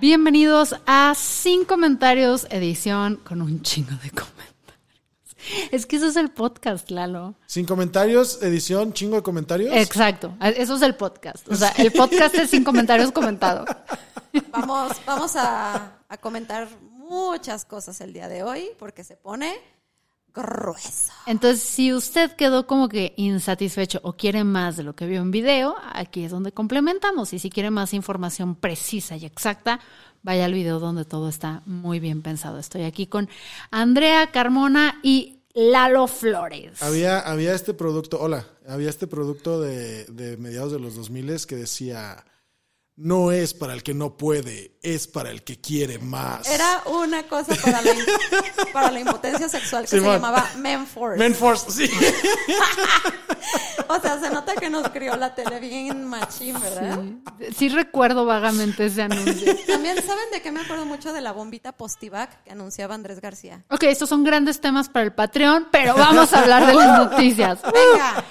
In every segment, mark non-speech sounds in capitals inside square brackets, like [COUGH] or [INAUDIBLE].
Bienvenidos a Sin Comentarios, edición con un chingo de comentarios. Es que eso es el podcast, Lalo. Sin comentarios, edición, chingo de comentarios. Exacto, eso es el podcast. O sea, el podcast es sin comentarios comentado. Vamos, vamos a, a comentar muchas cosas el día de hoy porque se pone grueso. Entonces, si usted quedó como que insatisfecho o quiere más de lo que vio en video, aquí es donde complementamos. Y si quiere más información precisa y exacta, vaya al video donde todo está muy bien pensado. Estoy aquí con Andrea Carmona y Lalo Flores. Había, había este producto, hola, había este producto de, de mediados de los 2000 que decía no es para el que no puede, es para el que quiere más. Era una cosa para la, [LAUGHS] para la impotencia sexual que se llamaba Menforce. Menforce, sí. [LAUGHS] o sea, se nota que nos crió la tele bien machín, ¿verdad? Sí. recuerdo vagamente ese anuncio. [LAUGHS] También saben de qué me acuerdo mucho de la bombita postivac que anunciaba Andrés García. Ok, estos son grandes temas para el Patreon, pero vamos a hablar de las noticias. Venga.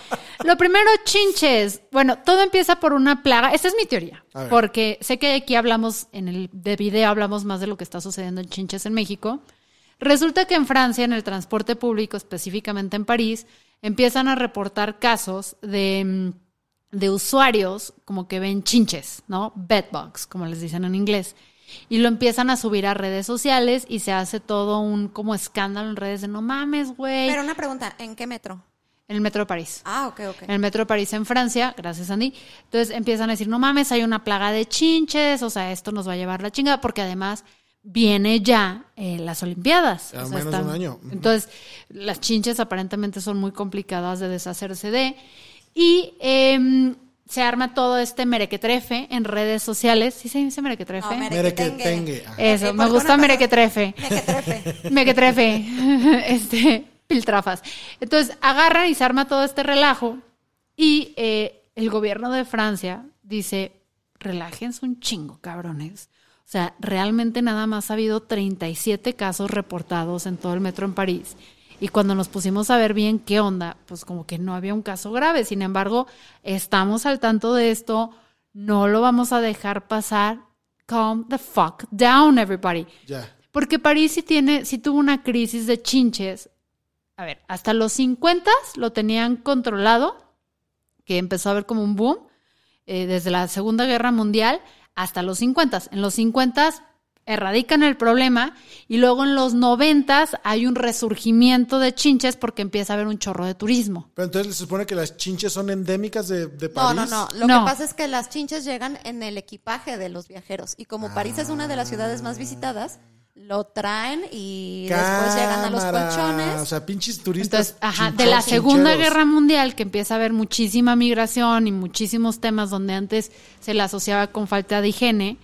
Lo primero, chinches. Bueno, todo empieza por una plaga. Esta es mi teoría. Porque sé que aquí hablamos, en el de video hablamos más de lo que está sucediendo en chinches en México. Resulta que en Francia, en el transporte público, específicamente en París, empiezan a reportar casos de, mm, de usuarios como que ven chinches, ¿no? Bedbugs, como les dicen en inglés. Y lo empiezan a subir a redes sociales y se hace todo un como escándalo en redes de no mames, güey. Pero una pregunta, ¿en qué metro? En el metro de París. Ah, ok, ok. En el metro de París en Francia, gracias Andy. Entonces empiezan a decir, no mames, hay una plaga de chinches, o sea, esto nos va a llevar la chingada, porque además viene ya eh, las Olimpiadas. A menos de un año. Entonces, las chinches aparentemente son muy complicadas de deshacerse de. Y em, se arma todo este merequetrefe en redes sociales. ¿Sí se dice merequetrefe? No, Merequetengue. Eso, me gusta merequetrefe. Merequetrefe. [LAUGHS] Merequetrefe. [LAUGHS] este piltrafas. Entonces agarran y se arma todo este relajo y eh, el gobierno de Francia dice, relájense un chingo, cabrones. O sea, realmente nada más ha habido 37 casos reportados en todo el metro en París. Y cuando nos pusimos a ver bien qué onda, pues como que no había un caso grave. Sin embargo, estamos al tanto de esto, no lo vamos a dejar pasar. Calm the fuck down, everybody. Ya. Porque París sí tiene, sí tuvo una crisis de chinches a ver, hasta los 50 lo tenían controlado, que empezó a haber como un boom, eh, desde la Segunda Guerra Mundial hasta los 50. En los 50 erradican el problema y luego en los 90 hay un resurgimiento de chinches porque empieza a haber un chorro de turismo. Pero entonces se supone que las chinches son endémicas de, de París. No, no, no. Lo No. que pasa es que las chinches llegan en el equipaje de los viajeros. Y como París es una de las ciudades más visitadas, lo traen y después llegan a los colchones. O sea, pinches turistas. Entonces, ajá, de la Segunda chincheros. Guerra Mundial, que empieza a haber muchísima migración y muchísimos temas donde antes se le asociaba con falta de higiene,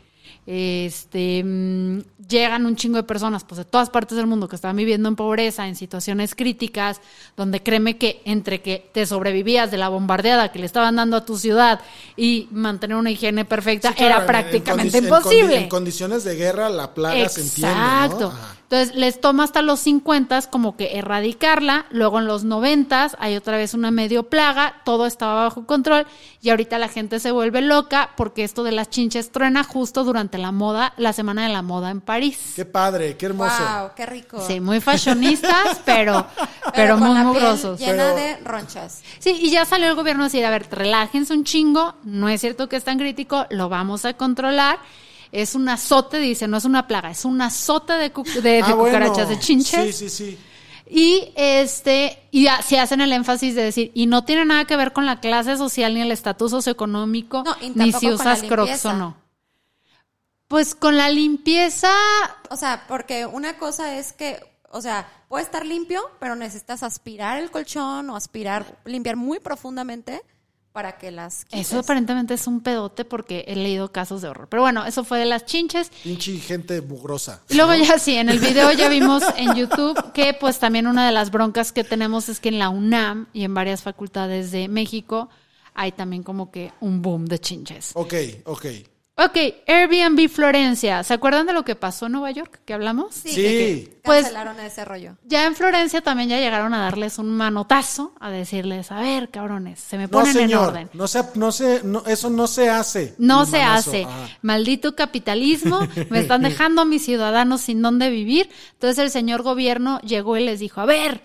este, mm, llegan un chingo de personas, pues de todas partes del mundo que estaban viviendo en pobreza, en situaciones críticas, donde créeme que entre que te sobrevivías de la bombardeada que le estaban dando a tu ciudad y mantener una higiene perfecta Sí, claro, era en- prácticamente en condi- en condi- imposible. En, condiciones de guerra, la plaga se entiende. Exacto. Entonces les toma hasta los 50 como que erradicarla, luego en los 90 hay otra vez una medio plaga, todo estaba bajo control y ahorita la gente se vuelve loca porque esto de las chinches truena justo durante la moda, la semana de la moda en París. Qué padre, qué hermoso. Wow, qué rico. Sí, muy fashionistas, [LAUGHS] pero, pero, con muy mugrosos. Llena Pero- de ronchas. Sí, y ya salió el gobierno a decir, a ver, relájense un chingo, no es cierto que es tan crítico, lo vamos a controlar. Es un azote, dice, no es una plaga, es un azote de, cu- de, de Ah, bueno. cucarachas, de chinches. Sí, sí, sí. Y este, y ya- se hacen el énfasis de decir, y no tiene nada que ver con la clase social ni el estatus socioeconómico, No, ni si usas crocs o no. Pues con la limpieza, O sea, porque una cosa es que, O sea, puede estar limpio, pero necesitas aspirar el colchón o aspirar, limpiar muy profundamente para que las quites. Eso aparentemente es un pedote porque he leído casos de horror. Pero bueno, eso fue de las chinches. Pinche gente mugrosa. Y luego ya sí, en el [LAUGHS] video ya vimos en YouTube que pues también una de las broncas que tenemos es que en la UNAM y en varias facultades de México hay también como que un boom de chinches. Ok, ok. Ok, Airbnb Florencia. ¿Se acuerdan de lo que pasó en Nueva York que hablamos? Sí, Sí. que- Pues- cancelaron ese rollo. Ya en Florencia también ya llegaron a darles un manotazo, a decirles, a ver, cabrones, se me No, ponen en orden. No se, no se, no, eso no se hace. No se manazo. hace. Ajá. Maldito capitalismo. Me están [LAUGHS] dejando a mis ciudadanos sin dónde vivir. Entonces el señor gobierno llegó y les dijo, a ver,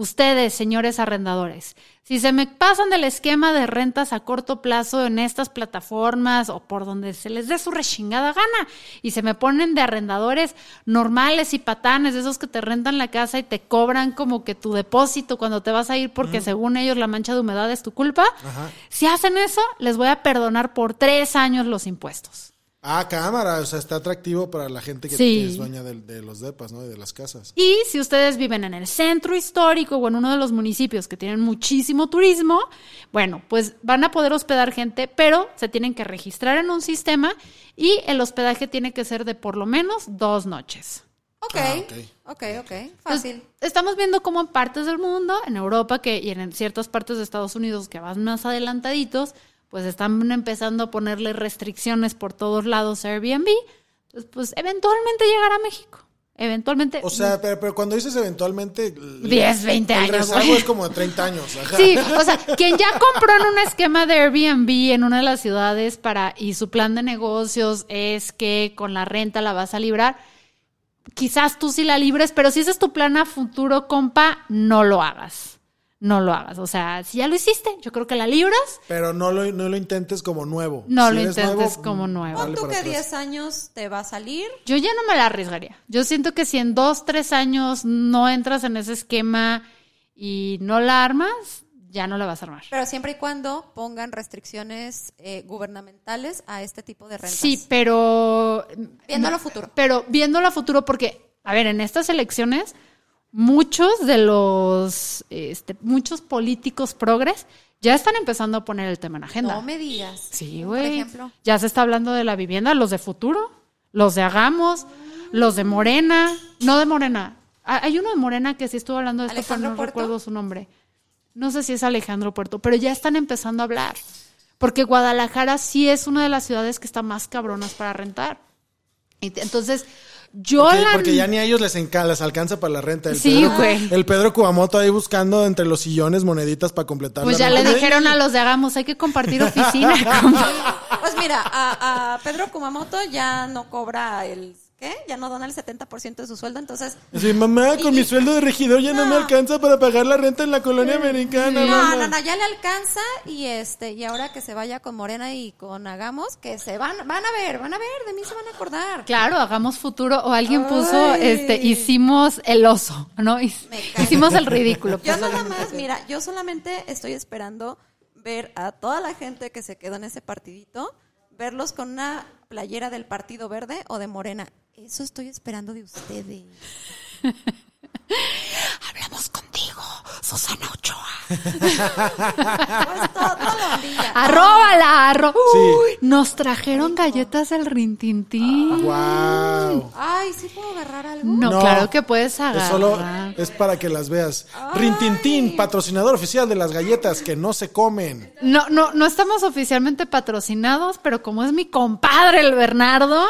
ustedes, señores arrendadores, si se me pasan del esquema de rentas a corto plazo en estas plataformas o por donde se les dé su rechingada gana y se me ponen de arrendadores normales y patanes, de esos que te rentan la casa y te cobran como que tu depósito cuando te vas a ir porque según ellos la mancha de humedad es tu culpa, si hacen eso, les voy a perdonar por tres años los impuestos. Ah, cámara, o sea, está atractivo para la gente que, Sí. que es dueña de, los depas, ¿no? Y de las casas. Y si ustedes viven en el centro histórico o en uno de los municipios que tienen muchísimo turismo, bueno, pues van a poder hospedar gente, pero se tienen que registrar en un sistema y el hospedaje tiene que ser de por lo menos dos noches. Ok, Ah, ok, ok, Entonces, fácil. estamos viendo cómo en partes del mundo, en Europa que, y en ciertas partes de Estados Unidos que van más adelantaditos, pues están empezando a ponerle restricciones por todos lados a Airbnb. Entonces, pues eventualmente llegará a México. Eventualmente. O sea, pero, pero cuando dices eventualmente... el- 10, 20 el años, rezago güey. es como de 30 años. Ajá. Sí, o sea, quien ya compró en un esquema de Airbnb en una de las ciudades para y su plan de negocios es que con la renta la vas a librar, quizás tú sí la libres, pero si ese es tu plan a futuro, compa, no lo hagas. No lo hagas. O sea, si ya lo hiciste, yo creo que la libras. Pero no lo, no lo intentes como nuevo. No Si lo intentes nuevo, como nuevo. Pon tú que atrás. 10 años te va a salir. Yo ya no me la arriesgaría. Yo siento que si en dos, tres años no entras en ese esquema y no la armas, ya no la vas a armar. Pero siempre y cuando pongan restricciones eh, gubernamentales a este tipo de rentas. Sí, pero. Viéndolo a futuro. Pero viéndolo a futuro, porque, a ver, en estas elecciones, muchos de los. Este, muchos políticos progres ya están empezando a poner el tema en agenda. No me digas. Sí, güey. ejemplo. Ya se está hablando de la vivienda, los de futuro, los de Hagamos, los de Morena, no de Morena. Ah, Hay uno de Morena que sí estuvo hablando de esto, pero ¿Alejandro no Puerto? recuerdo su nombre. No sé si es Alejandro Puerto, pero ya están empezando a hablar. Porque Guadalajara sí es una de las ciudades que está más cabronas para rentar. Entonces, yo Porque, la... porque ya ni a ellos les, enca- les alcanza para la renta. El Sí, Pedro, güey. El Pedro Kumamoto ahí buscando entre los sillones moneditas para completar Pues la ya le dijeron a los de Hagamos, hay que compartir oficina. [LAUGHS] compa". Pues mira, a, a Pedro Kumamoto ya no cobra el... ¿Qué? Ya no dona el 70% de su sueldo, entonces... Sí, mamá, con Y- mi sueldo de regidor ya no, me alcanza para pagar la renta en la colonia americana. No, mamá. no, no, ya le alcanza y este y ahora que se vaya con Morena y con Hagamos, que se van, van a ver, van a ver, de mí se van a acordar. Claro, hagamos futuro. O alguien puso, este, hicimos el oso, ¿no? Hicimos el ridículo. Yo pues, nada más, mira, yo solamente estoy esperando ver a toda la gente que se quedó en ese partidito, verlos con una playera del Partido Verde o de Morena. Eso estoy esperando de ustedes. [LAUGHS] [LAUGHS] Hablamos contigo, Susana Ochoa. Pues todo, todo bandilla. Arróbala, arro. Sí. Uy, nos trajeron galletas del rintintín. Wow. Ay, ¿sí puedo agarrar algo? No, No. claro que puedes Es agarrar. solo es para que las veas. Rintintín, patrocinador oficial de las galletas que no se comen. No, no, no estamos oficialmente patrocinados, pero como es mi compadre el Bernardo,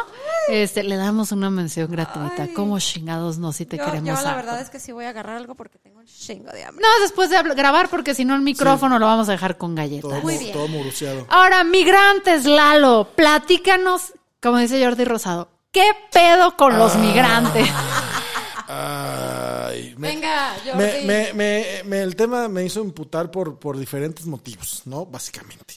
este, le damos una mención gratuita. Ay. Como chingados no si te yo, queremos yo la verdad es que sí voy a agarrar algo porque tengo un chingo de hambre. No, después de grabar, porque si no el micrófono lo vamos a dejar con galletas. Todo, Muy mu- bien. todo muruciado. Ahora, migrantes, Lalo, platícanos, como dice Jordi Rosado, ¿qué pedo con los migrantes? [LAUGHS] Ay, me- Venga, Jordi. Me, me- me- me- el tema me hizo imputar por, por diferentes motivos, ¿no? Básicamente.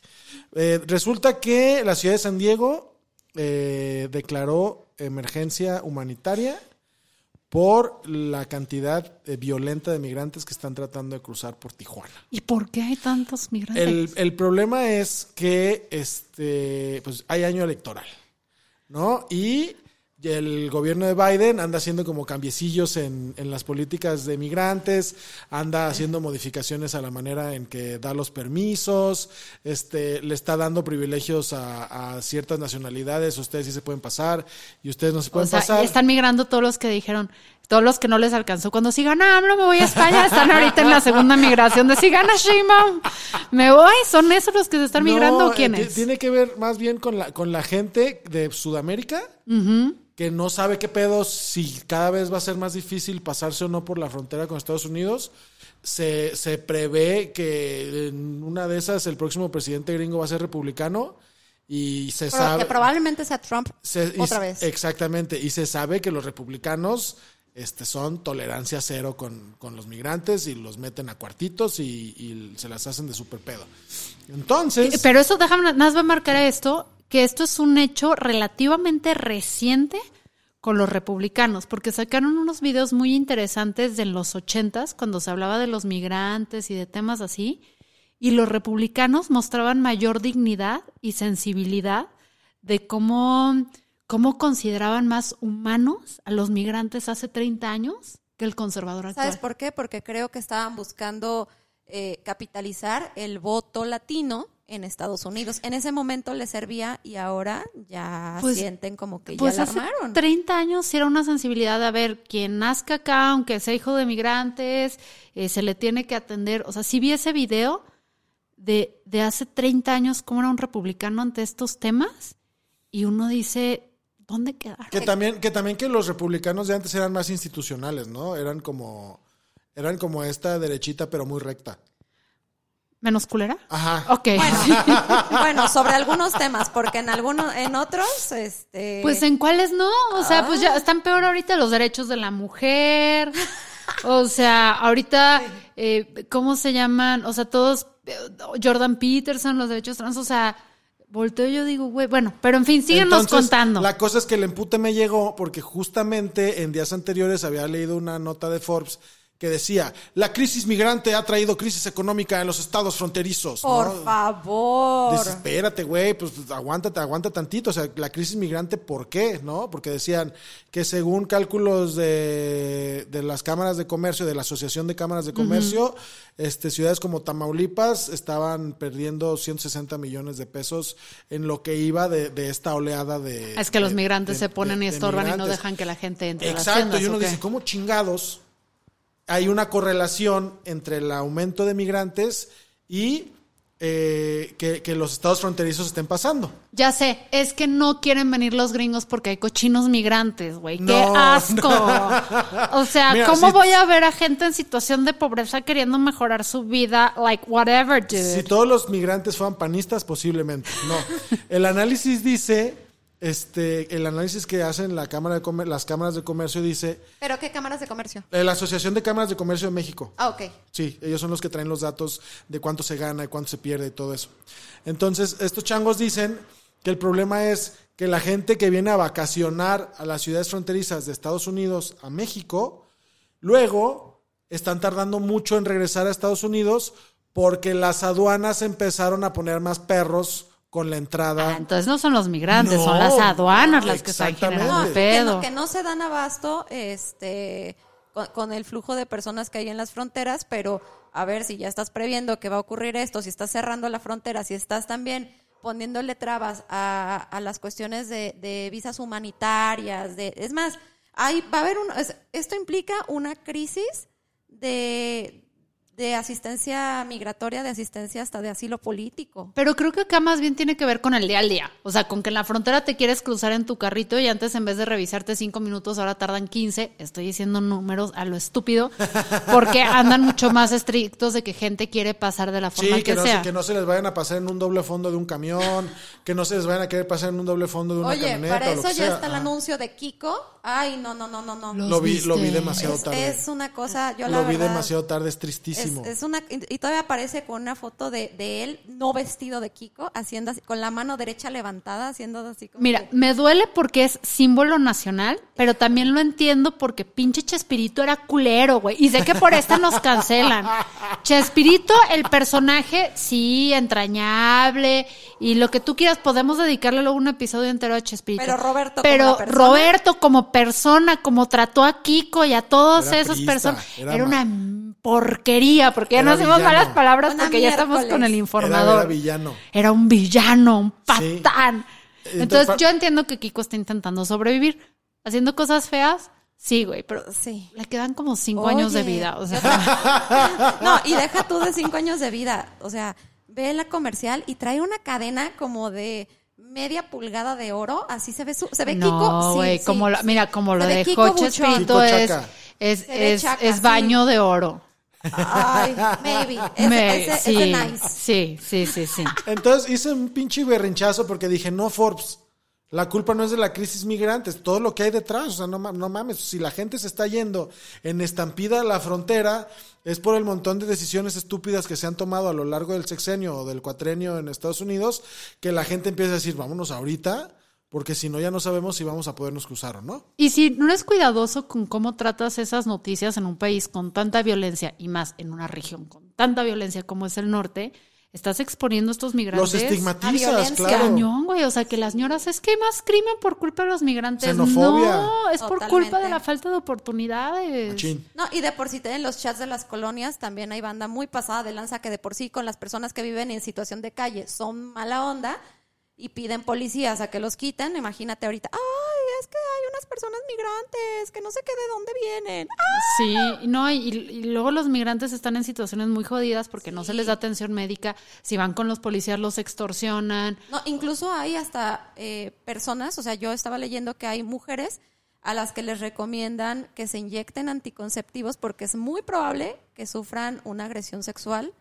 Eh, resulta que la ciudad de San Diego eh, declaró emergencia humanitaria por la cantidad eh, violenta de migrantes que están tratando de cruzar por Tijuana. ¿Y por qué hay tantos migrantes? El, el problema es que este, pues, hay año electoral, ¿no? Y el gobierno de Biden anda haciendo como cambiecillos en, en las políticas de migrantes, anda haciendo modificaciones a la manera en que da los permisos, este, le está dando privilegios a, a ciertas nacionalidades, ustedes sí se pueden pasar y ustedes no se O pueden sea, pasar. están migrando todos los que dijeron, todos los que no les alcanzó cuando si gana AMLO me voy a España, están ahorita en la segunda migración de si gana Sheinbaum, me voy, son esos los que se están migrando No, o eh, quiénes? ti- Tiene que ver más bien con la, con la gente de Sudamérica que no sabe qué pedo si cada vez va a ser más difícil pasarse o no por la frontera con Estados Unidos. Se, se prevé que en una de esas el próximo presidente gringo va a ser republicano y se Pero sabe que probablemente sea Trump se- otra vez. Exactamente. Y se sabe que los republicanos este, son tolerancia cero con, con los migrantes y los meten a cuartitos y, se las hacen de super pedo. Entonces. Pero eso, déjame, nada más va a marcar esto, que esto es un hecho relativamente reciente con los republicanos, porque sacaron unos videos muy interesantes de los ochentas, cuando se hablaba de los migrantes y de temas así, y los republicanos mostraban mayor dignidad y sensibilidad de cómo, cómo consideraban más humanos a los migrantes hace 30 años que el conservador actual. ¿Sabes por qué? Porque creo que estaban buscando eh, capitalizar el voto latino en Estados Unidos. En ese momento les servía y ahora ya Pues- sienten como que Pues ya la hace armaron. 30 años sí era una sensibilidad de a ver, quien nazca acá, aunque sea hijo de migrantes, eh, se le tiene que atender. O sea, sí vi ese video de, de hace 30 años, cómo era un republicano ante estos temas, y uno dice, ¿dónde quedaron? Que también, que también que los republicanos de antes eran más institucionales, ¿no? Eran como, eran como esta derechita, pero muy recta. ¿Menos culera? Ajá. Ok. bueno, [LAUGHS] [LAUGHS] sobre algunos temas, porque en algunos, en otros, este. Pues en cuáles no, o sea, pues Ah. ya están peor ahorita los derechos de la mujer, [LAUGHS] o sea, ahorita, eh, ¿cómo se llaman? O sea, todos, eh, Jordan Peterson, los derechos trans, o sea, volteo y yo digo, güey, bueno, pero en fin, síguenos Entonces, contando. La cosa es que el empute me llegó porque justamente en días anteriores había leído una nota de Forbes que decía, la crisis migrante ha traído crisis económica en los estados fronterizos. por ¿no? favor. Dices, espérate, güey, pues aguántate, aguanta tantito. O sea, la crisis migrante, ¿por qué? ¿No? Porque decían que según cálculos de, de las cámaras de comercio, de la Asociación de Cámaras de Comercio, este, ciudades como Tamaulipas estaban perdiendo 160 millones de pesos en lo que iba de, de esta oleada de... es que los migrantes se ponen y estorban y no dejan que la gente entre a las Exacto, tiendas, y uno dice, ¿cómo chingados hay una correlación entre el aumento de migrantes y eh, que, que los estados fronterizos estén pasando? Ya sé, es que no quieren venir los gringos porque hay cochinos migrantes, güey. ¡Qué No, [LAUGHS] asco! O sea, Mira, ¿cómo si- voy a ver a gente en situación de pobreza queriendo mejorar su vida? Like, whatever, dude. Si todos los migrantes fueran panistas, posiblemente. No. [LAUGHS] El análisis dice, este, el análisis que hacen la cámara de Comer- las cámaras de comercio dice, ¿Pero qué cámaras de comercio? eh, la Asociación de Cámaras de Comercio de México. Ah, ok. Sí, ellos son los que traen los datos de cuánto se gana y cuánto se pierde y todo eso. Entonces, estos changos dicen que el problema es que la gente que viene a vacacionar a las ciudades fronterizas de Estados Unidos a México, luego están tardando mucho en regresar a Estados Unidos porque las aduanas empezaron a poner más perros con la entrada. Ah, entonces no son los migrantes, No, son las aduanas las que están generando No, que pedo. no, que no se dan abasto este, con, con el flujo de personas que hay en las fronteras, pero a ver si ya estás previendo que va a ocurrir esto, si estás cerrando la frontera, si estás también poniéndole trabas a, a las cuestiones de, de visas humanitarias, de, es más, hay, va a haber un, es- esto implica una crisis de, de asistencia migratoria, de asistencia hasta de asilo político. Pero creo que acá más bien tiene que ver con el día al día. O sea, con que en la frontera te quieres cruzar en tu carrito y antes en vez de revisarte cinco minutos, ahora tardan 15. Estoy diciendo números a lo estúpido, porque andan mucho más estrictos de que gente quiere pasar de la forma Sí, que, que no, sea. que no se les vayan a pasar en un doble fondo de un camión, que no se les vayan a querer pasar en un doble fondo de una Oye, camioneta. para o lo eso que ya sea. está el anuncio de Kiko. Ay, no, no, no, no, no. Lo vi, lo vi demasiado tarde. es una cosa, yo la lo vi verdad, demasiado tarde, es tristísimo. Buenísimo. es una, y todavía aparece con una foto de, de él no vestido de Kiko, haciendo así, con la mano derecha levantada, haciendo así como Mira, que- me duele porque es símbolo nacional, pero también lo entiendo porque pinche Chespirito era culero, güey. Y sé que por esta nos cancelan. [LAUGHS] Chespirito, el personaje, sí, entrañable. Y lo que tú quieras, podemos dedicarle luego un episodio entero a Chespirito. Pero Roberto como Pero persona. Roberto como persona, como trató a Kiko y a todas Era esas priista, personas, era era, una porquería, porque ya Era no hacemos villano. malas palabras Una porque ya estamos con el Era, informador. era villano. Era un villano, un Sí. patán. Entonces, yo entiendo que Kiko está intentando sobrevivir. Haciendo cosas feas, sí, güey, pero Sí. le quedan como cinco años de vida. O sea, No, y deja tú de cinco años de vida. O sea, ve la comercial y trae una cadena como de media pulgada de oro. Así se ve su, se ve Kiko. no, Sí, güey, sí. como lo- mira, como lo de Kiko Coche Kiko es, es, es, chaca, es sí. baño de oro. Ay, maybe. Ese, Me- ese- sí, ese nice. sí, sí, sí, sí. Entonces hice un pinche berrinchazo porque dije, no, Forbes, la culpa no es de la crisis migrante, es todo lo que hay detrás. O sea, no, no mames, si la gente se está yendo en estampida a la frontera, es por el montón de decisiones estúpidas que se han tomado a lo largo del sexenio o del cuatrenio en Estados Unidos, que la gente empieza a decir, vámonos ahorita, porque si no ya no sabemos si vamos a podernos cruzar o no. Y si no eres cuidadoso con cómo tratas esas noticias en un país con tanta violencia y más en una región con tanta violencia como es el norte, estás exponiendo a estos migrantes. Los estigmatizas, violencia. claro. Cañón, güey. O sea, que las señoras, es que hay más crimen por culpa de los migrantes. Xenofobia. No, es por culpa de la falta de oportunidades. Machín. No, y de por sí en los chats de las colonias también hay banda muy pasada de lanza que de por sí con las personas que viven en situación de calle son mala onda y piden policías a que los quiten. Imagínate ahorita, ay, es que hay unas personas migrantes que no sé qué de dónde vienen. ¡Ah! Sí, no, y, y luego los migrantes están en situaciones muy jodidas porque no se les da atención médica. Si van con los policías, los extorsionan. No, incluso hay hasta eh, personas, o sea, yo estaba leyendo que hay mujeres a las que les recomiendan que se inyecten anticonceptivos porque es muy probable que sufran una agresión sexual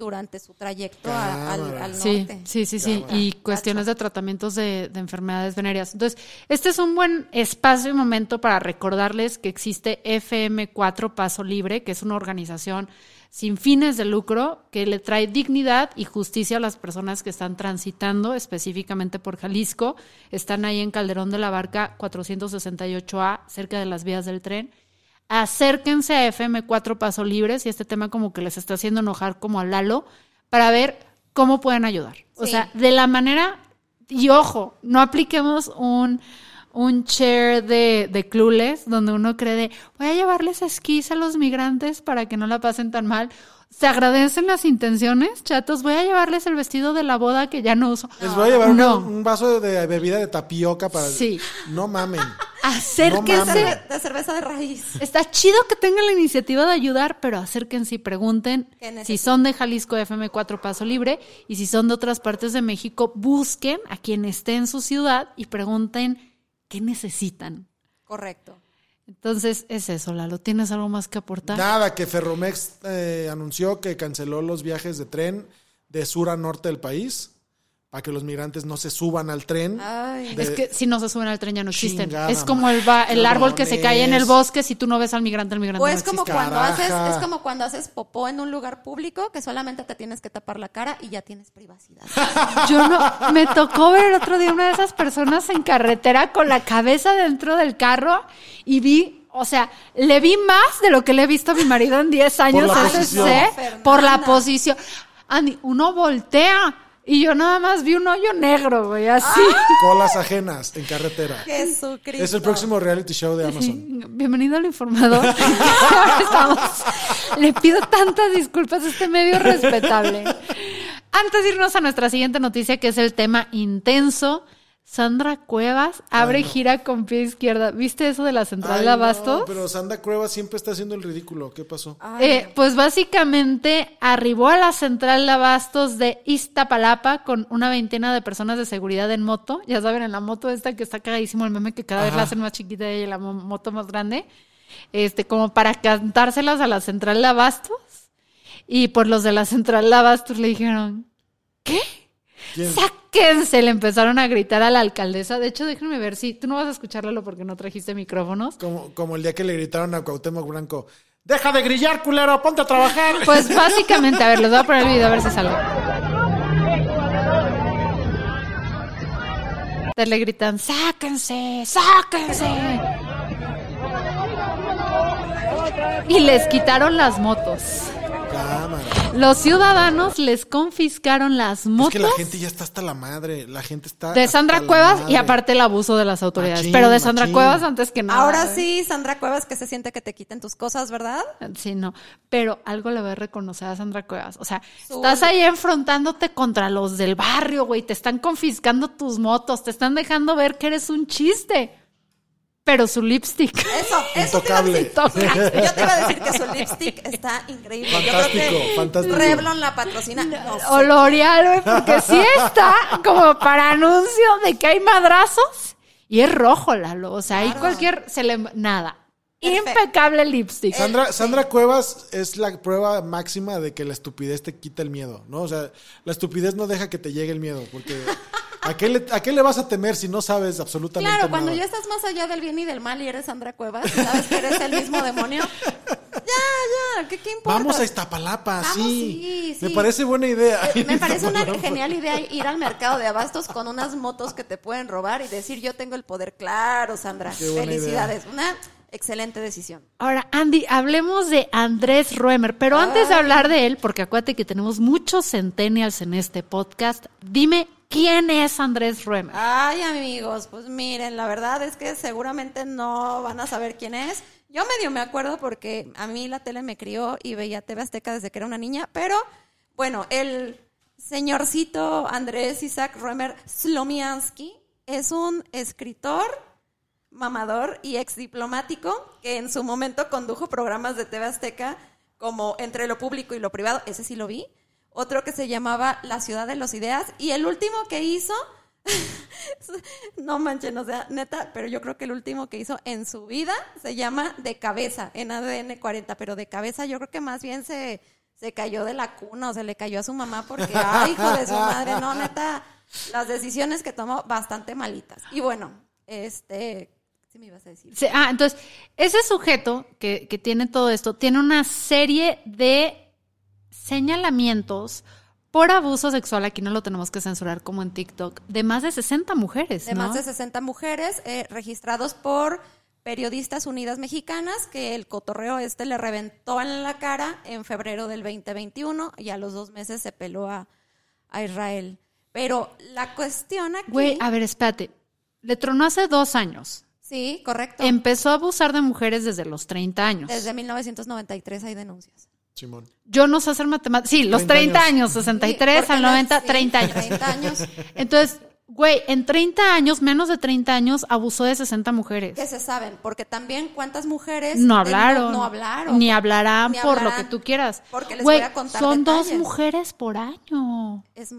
durante su trayecto a- al, al Sí, norte. sí, sí, sí. Gacho. Y cuestiones de tratamientos de, de enfermedades venéreas. Entonces, este es un buen espacio y momento para recordarles que existe FM4 Paso Libre, que es una organización sin fines de lucro que le trae dignidad y justicia a las personas que están transitando específicamente por Jalisco. Están ahí en Calderón de la Barca 468A, cerca de las vías del tren acérquense a FM4 Paso Libre si este tema como que les está haciendo enojar como a Lalo para ver cómo pueden ayudar. O Sí. sea, de la manera, y ojo, no apliquemos un, un share de, de clules donde uno cree de, voy a llevarles esquís a los migrantes para que no la pasen tan mal. Se agradecen las intenciones, chatos. Voy a llevarles el vestido de la boda que ya no uso. Les voy a llevar No. un, un vaso de bebida de tapioca para... Sí. No mamen. Acérquense. De cerveza de raíz. Está chido que tengan la iniciativa de ayudar, pero acérquense y pregunten ¿Qué si son de Jalisco FM4 Paso Libre y si son de otras partes de México, busquen a quien esté en su ciudad y pregunten qué necesitan. Correcto. Entonces, es eso, Lalo. ¿Tienes algo más que aportar? Nada, que Ferromex eh, anunció que canceló los viajes de tren de sur a norte del país para que los migrantes no se suban al tren. Ay. de- Es que si no se suben al tren ya no existen. Es como el, va- el árbol que se cae en el bosque. Si tú no ves al migrante, el migrante O no es como existe. cuando Caraja. haces, es como cuando haces popó en un lugar público que solamente te tienes que tapar la cara y ya tienes privacidad. [LAUGHS] Yo no, me tocó ver el otro día una de esas personas en carretera con la cabeza dentro del carro y vi, o sea, le vi más de lo que le he visto a mi marido en 10 años la posición. Fernanda. por la posición. Andy, uno voltea y yo nada más vi un hoyo negro, güey, así. [LAUGHS] Colas ajenas en carretera. Jesucristo. Es el próximo reality show de Amazon. [LAUGHS] Bienvenido al informador. [LAUGHS] Estamos- Le pido tantas disculpas a este medio respetable. Antes de irnos a nuestra siguiente noticia, que es el tema intenso, Sandra Cuevas abre gira con pie izquierda. ¿Viste eso de la central Ay, de no, pero Sandra Cuevas siempre está haciendo el ridículo. ¿Qué pasó? Eh, pues básicamente arribó a la central de Abastos de Iztapalapa con una veintena de personas de seguridad en moto. Ya saben, en la moto esta que está cagadísimo el meme que cada vez la hacen más chiquita y la mo- moto más grande. Este, como para cantárselas a la central de Abastos. Y por los de la central de Abastos le dijeron, ¿qué? ¿Quién? Sáquense, le empezaron a gritar a la alcaldesa. De hecho, déjenme ver si tú no vas a escucharlo porque no trajiste micrófonos. Como, como el día que le gritaron a Cuauhtémoc Blanco, Deja de grillar, culero, ponte a trabajar. [LAUGHS] Pues básicamente, a ver, les voy a poner el video a ver si sale. Te le gritan, sáquense, sáquense. Y les quitaron las motos. Cámara. Los ciudadanos les confiscaron las Es motos que la gente ya está hasta la madre. La gente está. de Sandra Cuevas y aparte el abuso de las autoridades. Machín, Pero de Sandra machín. Cuevas antes que nada. Ahora sí, Sandra Cuevas, que se siente que te quiten tus cosas, ¿verdad? Sí, no. Pero algo le voy a reconocer a Sandra Cuevas. O sea, estás ahí enfrentándote contra los del barrio, güey. Te están confiscando tus motos, te están dejando ver que eres un chiste. Pero su lipstick. Eso, eso te iba a Intocable. decir. Intocable. [LAUGHS] Yo te iba a decir que su lipstick está increíble. Yo Fantástico, creo que fantástico. Revlon la patrocina. No. O L'Oreal, güey, porque sí está como para anuncio de que hay madrazos. Y es rojo, Lalo. O sea, ahí Claro. cualquier. Se le, nada. Perfecto. Impecable lipstick. Sandra, Sandra Cuevas es la prueba máxima de que la estupidez te quita el miedo, ¿no? O sea, la estupidez no deja que te llegue el miedo, porque ¿a qué le, a qué le vas a temer si no sabes absolutamente Claro, cuando nada? ya estás más allá del bien y del mal y eres Sandra Cuevas, sabes que eres el mismo demonio. Ya, ya, ¿qué, qué importa? Vamos a Iztapalapa, Vamos, sí. sí, Me sí. parece buena idea. Eh, [LAUGHS] Me parece una genial idea ir al mercado de abastos con unas motos que te pueden robar y decir yo tengo el poder. Claro, Sandra. Qué buena Felicidades. Una excelente decisión. Ahora, Andy, hablemos de Andrés Ruemer, pero antes de hablar de él, porque acuérdate que tenemos muchos centennials en este podcast, dime quién es Andrés Ruemer. Ay, amigos, pues miren, la verdad es que seguramente no van a saber quién es. Yo medio me acuerdo porque a mí la tele me crió y veía TV Azteca desde que era una niña, pero bueno, el señorcito Andrés Isaac Roemer Slomiansky es un escritor, mamador y ex diplomático que en su momento condujo programas de TV Azteca como Entre lo público y lo privado, ese sí lo vi. Otro que se llamaba La ciudad de los ideas y el último que hizo [LAUGHS] no manchen, o sea, neta, pero yo creo que el último que hizo en su vida se llama De Cabeza, en ADN 40, pero de cabeza yo creo que más bien se, se cayó de la cuna o se le cayó a su mamá porque, hijo de su madre, no, neta, las decisiones que tomó bastante malitas. Y bueno, este, ¿sí me ibas a decir? Ah, entonces, ese sujeto que, que tiene todo esto tiene una serie de señalamientos por abuso sexual, aquí no lo tenemos que censurar como en TikTok, de más de 60 mujeres, de más de 60 mujeres eh, registrados por Periodistas Unidas Mexicanas, que el cotorreo este le reventó en la cara en febrero del 2021 y a los dos meses se peló a, a Israel. Pero la cuestión aquí... Güey, a ver, espérate. Le tronó hace dos años. sí, correcto. Empezó a abusar de mujeres desde los 30 años. Desde 1993 hay denuncias. Simón. Yo no sé hacer matemáticas. Sí, los 30 30 años. años, 63 Sí, al porque 90, las- sí, 30 años. 30 años. Entonces, güey, en 30 años, menos de 30 años, abusó de 60 mujeres. Que se saben, porque también cuántas mujeres No hablaron. No, hablaron. Ni hablarán Ni por lo hablarán, que tú quieras. porque les Güey, voy a contar son dos detalles. mujeres por año. Es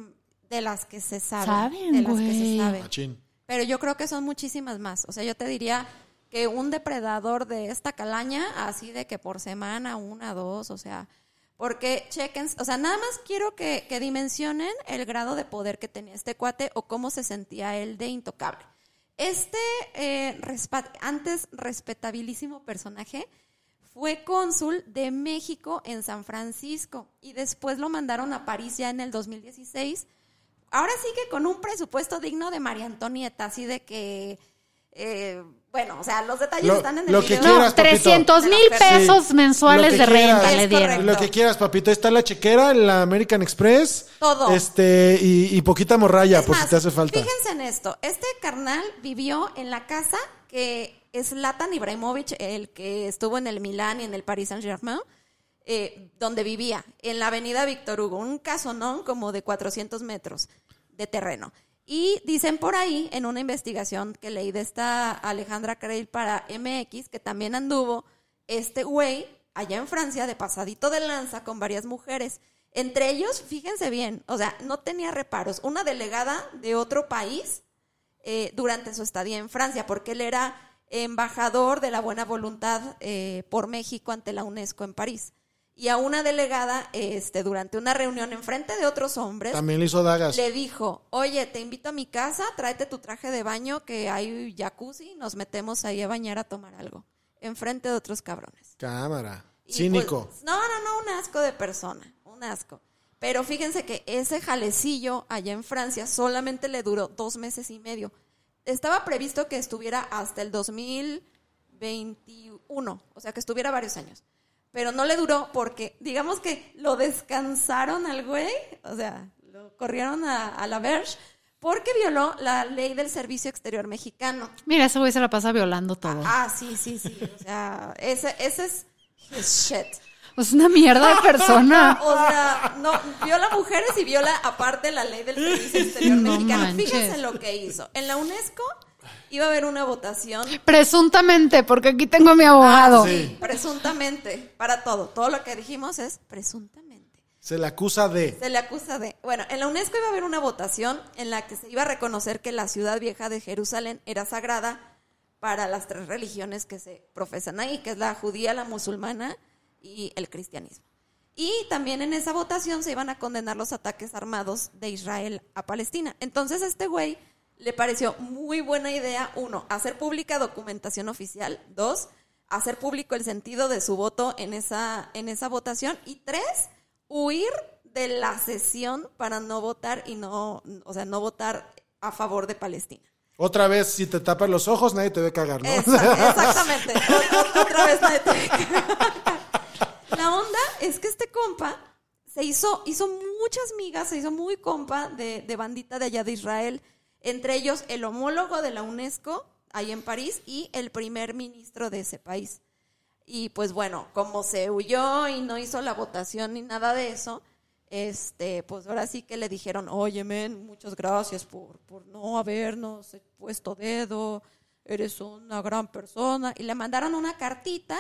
de las que se saben. Saben, de las que güey. se saben. Machín. Pero yo creo que son muchísimas más. O sea, yo te diría que un depredador de esta calaña, así de que por semana, una, dos, o sea, porque chequen, o sea, nada más quiero que, que dimensionen el grado de poder que tenía este cuate o cómo se sentía él de intocable. Este eh, antes respetabilísimo personaje fue cónsul de México en San Francisco y después lo mandaron a París ya en el 2016 ahora sí que con un presupuesto digno de María Antonieta, así de que, eh, bueno, o sea, los detalles Lo- están en el lo que video. No, quieras, papito. 300 mil pesos Sí. mensuales de renta quieras. le Es dieron. correcto. Lo que quieras, papito. Está la chequera, la American Express. Todo. Este, y, y poquita morraya, Es por más, si te hace falta. Fíjense en esto, este carnal vivió en la casa que es Latan Ibrahimovic, el que estuvo en el Milán y en el Paris Saint Germain, eh, donde vivía, en la avenida Víctor Hugo, un casonón como de 400 metros de terreno. Y dicen por ahí, en una investigación que leí de esta Alejandra Creil para MX, que también anduvo este güey allá en Francia de pasadito de lanza con varias mujeres. Entre ellos, fíjense bien, o sea, no tenía reparos. Una delegada de otro país eh, durante su estadía en Francia, porque él era embajador de la buena voluntad eh, por México ante la UNESCO en París. Y a una delegada, este, durante una reunión en frente de otros hombres, También le hizo dagas. le dijo, oye, te invito a mi casa, tráete tu traje de baño, que hay jacuzzi, nos metemos ahí a bañar a tomar algo, en frente de otros cabrones. Cámara. Y, Cínico. pues, no, no, no, un asco de persona, un asco. Pero fíjense que ese jalecillo allá en Francia solamente le duró dos meses y medio. Estaba previsto que estuviera hasta el 2021, o sea, que estuviera varios años. Pero no le duró porque, digamos que lo descansaron al güey, o sea, lo corrieron a, a la Verge, porque violó la ley del servicio exterior mexicano. Mira, ese güey se la pasa violando todo. Ah, sí, sí, sí. O sea, ese, ese es his shit. Es una mierda de persona. [LAUGHS] O sea, no, viola mujeres y viola aparte la ley del servicio [LAUGHS] exterior No mexicano. manches. Fíjense lo que hizo. En la UNESCO iba a haber una votación. Presuntamente, porque aquí tengo a mi abogado. sí. Presuntamente, para todo. Todo lo que dijimos es presuntamente. Se le acusa de. Se le acusa de... Bueno, en la UNESCO iba a haber una votación en la que se iba a reconocer que la ciudad vieja de Jerusalén era sagrada para las tres religiones que se profesan ahí, que es la judía, la musulmana y el cristianismo. Y también en esa votación se iban a condenar los ataques armados de Israel a Palestina. Entonces este güey le pareció muy buena idea, uno, hacer pública documentación oficial, dos, hacer público el sentido de su voto en esa, en esa votación, y tres, huir de la sesión para no votar y no, o sea, no votar a favor de Palestina. Otra vez, si te tapas los ojos, nadie te ve cagar, ¿no? Exactamente. [LAUGHS] Otra vez nadie te ve que- La onda es que este compa se hizo, hizo muchas migas, se hizo muy compa de, de bandita de allá de Israel, entre ellos el homólogo de la UNESCO, ahí en París, y el primer ministro de ese país. Y pues bueno, como se huyó y no hizo la votación ni nada de eso, este, pues ahora sí que le dijeron, oye, men, muchas gracias por, por no habernos puesto dedo, eres una gran persona. Y le mandaron una cartita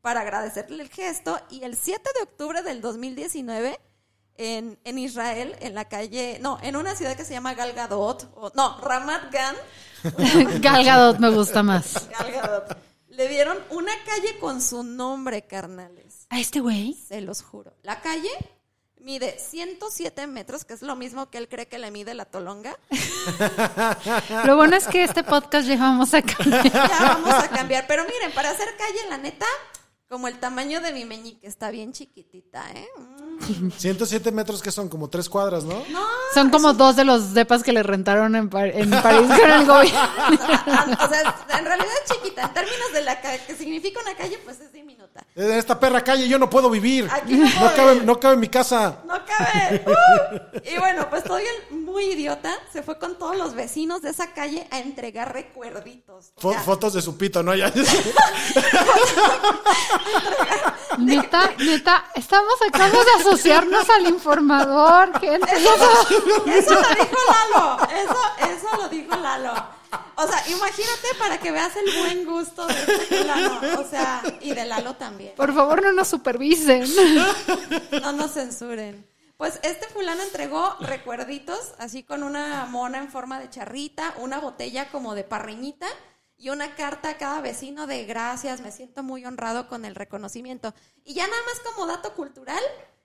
para agradecerle el gesto. Y el 7 de octubre del 2019, en, en Israel, en la calle, no, en una ciudad que se llama Gal Gadot, o, no, Ramat Gan, [LAUGHS] Gal Gadot me gusta más. Gal Gadot, le dieron una calle con su nombre, carnales. ¿A este güey? Se los juro. La calle mide 107 metros, que es lo mismo que él cree que le mide la tolonga. [LAUGHS] Lo bueno es que este podcast llevamos a cambiar. Ya vamos a cambiar. Pero miren, para hacer calle, la neta, como el tamaño de mi meñique, está bien chiquitita, ¿eh? Mm. [LAUGHS] 107 metros que son como tres cuadras, ¿no? Son como dos de los depas que le rentaron en, Par- en París con el gobierno. [LAUGHS] o sea, en realidad es chiquita. En términos de la que significa una calle, pues es diminuta. En esta perra calle yo no puedo vivir. Aquí no puedo No cabe, vivir. no cabe en mi casa. No cabe. ¡Uh! Y bueno, pues todavía el muy idiota se fue con todos los vecinos de esa calle a entregar recuerditos. Fo- fotos de su pito, ¿no? Ya. [LAUGHS] Neta, neta, estamos acabamos de asociarnos al informador, gente. Eso lo dijo Lalo. Eso, eso lo dijo Lalo. O sea, imagínate para que veas el buen gusto de este fulano. O sea, y de Lalo también. Por favor, no nos supervisen. [LAUGHS] No nos censuren. Pues este fulano entregó recuerditos, así con una mona en forma de charrita, una botella como de parreñita y una carta a cada vecino de gracias, me siento muy honrado con el reconocimiento. Y ya nada más como dato cultural,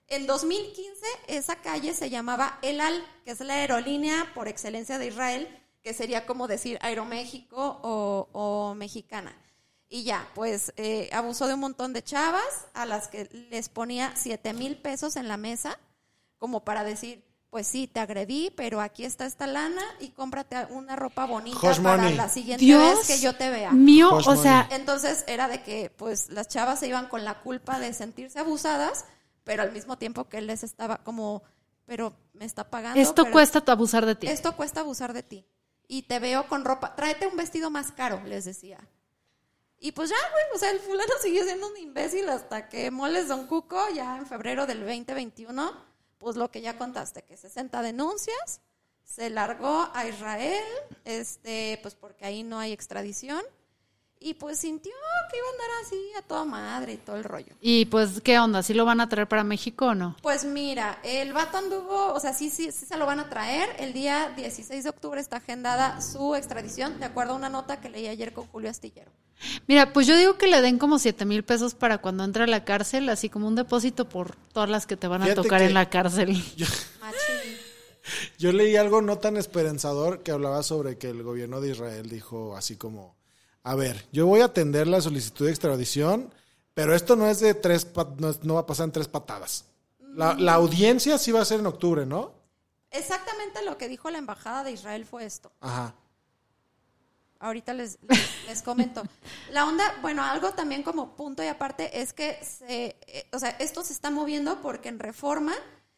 en 2015 esa calle se llamaba El Al, que es la aerolínea por excelencia de Israel, que sería como decir Aeroméxico o, o mexicana. Y ya, pues eh, abusó de un montón de chavas a las que les ponía 7 mil pesos en la mesa, como para decir, pues sí, te agredí, pero aquí está esta lana y cómprate una ropa bonita Hush para money. la siguiente Dios vez que yo te vea. mío, Hush o sea, Entonces era de que pues las chavas se iban con la culpa de sentirse abusadas, pero al mismo tiempo que él les estaba como, pero me está pagando. esto pero- cuesta abusar de ti. Esto cuesta abusar de ti. Y te veo con ropa, tráete un vestido más caro, les decía. Y pues ya, güey, o sea, el fulano siguió siendo un imbécil hasta que Moles Don Cuco, ya en febrero del 2021, pues lo que ya contaste, que 60 denuncias, se largó a Israel, este, pues porque ahí no hay extradición, y pues sintió que iba a andar así a toda madre y todo el rollo. Y pues, ¿qué onda? ¿Sí lo van a traer para México o no? Pues mira, el vato anduvo, o sea, sí, sí, sí se lo van a traer. El día 16 de octubre está agendada su extradición, de acuerdo a una nota que leí ayer con Julio Astillero. Mira, pues yo digo que le den como 7 mil pesos para cuando entre a la cárcel, así como un depósito por todas las que te van a Fíjate tocar en la cárcel. [LAUGHS] Yo leí algo no tan esperanzador que hablaba sobre que el gobierno de Israel dijo así como, a ver, yo voy a atender la solicitud de extradición, Pero esto no es de tres, no, no va a pasar en tres patadas. La, la audiencia sí va a ser en octubre, ¿no? Exactamente lo que dijo la embajada de Israel fue esto. Ajá. Ahorita les, les, les comento. La onda, bueno, algo también como punto y aparte es que se, eh, o sea, esto se está moviendo porque en Reforma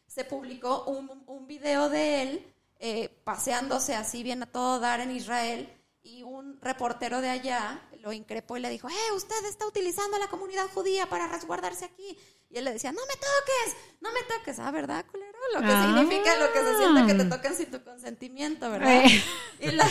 se publicó un, un video de él eh, paseándose así bien a todo dar en Israel y un reportero de allá lo increpó y le dijo, eh, usted está utilizando a la comunidad judía para resguardarse aquí. Y él le decía, no me toques, no me toques. Ah, ¿verdad, culero? Lo que Ah. significa lo que se siente que te tocan sin tu consentimiento, ¿verdad? Eh. Y, la,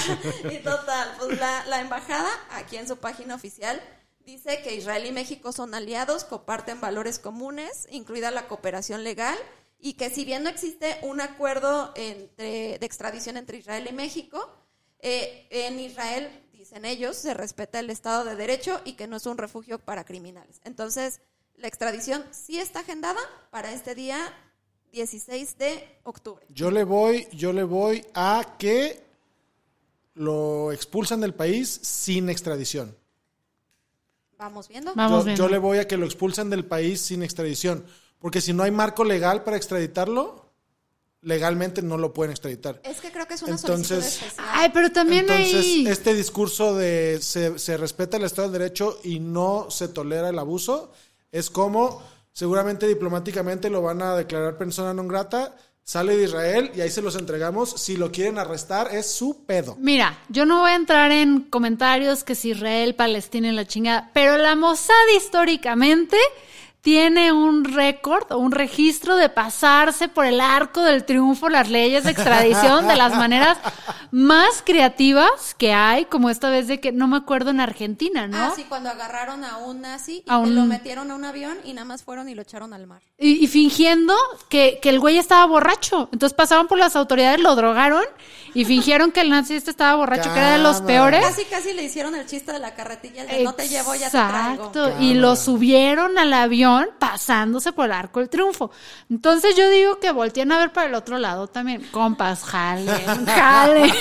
y total, pues la, la embajada, aquí en su página oficial, dice que Israel y México son aliados, comparten valores comunes, incluida la cooperación legal, y que si bien no existe un acuerdo entre, de extradición entre Israel y México, eh, en Israel, dicen ellos, se respeta el Estado de Derecho y que no es un refugio para criminales. Entonces, la extradición sí está agendada para este día 16 de octubre. Yo le voy, yo le voy a que lo expulsan del país sin extradición. Vamos viendo. Vamos yo, viendo. yo le voy a que lo expulsan del país sin extradición. Porque si no hay marco legal para extraditarlo, legalmente no lo pueden extraditar. Es que creo que es una Entonces- solicitud especial. Ay, pero también Entonces, hay... este discurso de se, se respeta el Estado de Derecho y no se tolera el abuso es como seguramente diplomáticamente lo van a declarar persona non grata, sale de Israel y ahí se los entregamos. Si lo quieren arrestar, es su pedo. Mira, yo no voy a entrar en comentarios que si Israel, Palestina y la chingada, pero la Mossad históricamente tiene un récord o un registro de pasarse por el arco del triunfo las leyes de extradición de las maneras más creativas que hay, como esta vez de que no me acuerdo en Argentina, ¿no? Ah, sí, cuando agarraron a un nazi y A que un- lo metieron a un avión y nada más fueron y lo echaron al mar. Y, y fingiendo que, que el güey estaba borracho. Entonces pasaron por las autoridades, lo drogaron y fingieron que el nazi este estaba borracho, que era de los Cámara. peores. Casi, casi le hicieron el chiste de la carretilla, el de no te llevo, ya te traigo. Exacto, y lo subieron al avión pasándose por el arco del triunfo. Entonces yo digo que volteen a ver para el otro lado también. Compas, jalen, [LAUGHS] jalen.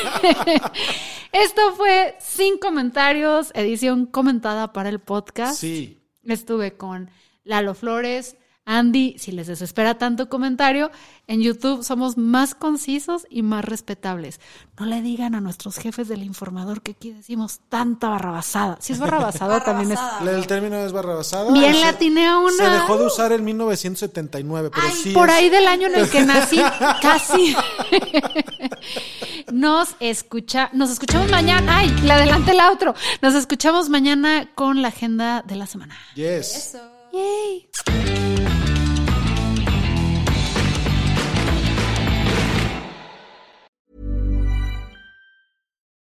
Esto fue Sin Comentarios, edición comentada para el podcast. Sí. Estuve con Lalo Flores, Andy, si les desespera tanto comentario, en YouTube somos más concisos y más respetables. No le digan a nuestros jefes del informador que aquí decimos tanta barrabasada. Si es barrabasada, [LAUGHS] también es... El término es barrabasada. Bien se- le atiné a una. Se dejó de usar en 1979, pero Ay, sí por es- ahí del año en el que nací, [LAUGHS] casi. Nos escucha, nos escuchamos mañana. Ay, le adelanté el otro. Nos escuchamos mañana con la agenda de la semana. Yes. Eso. Yay.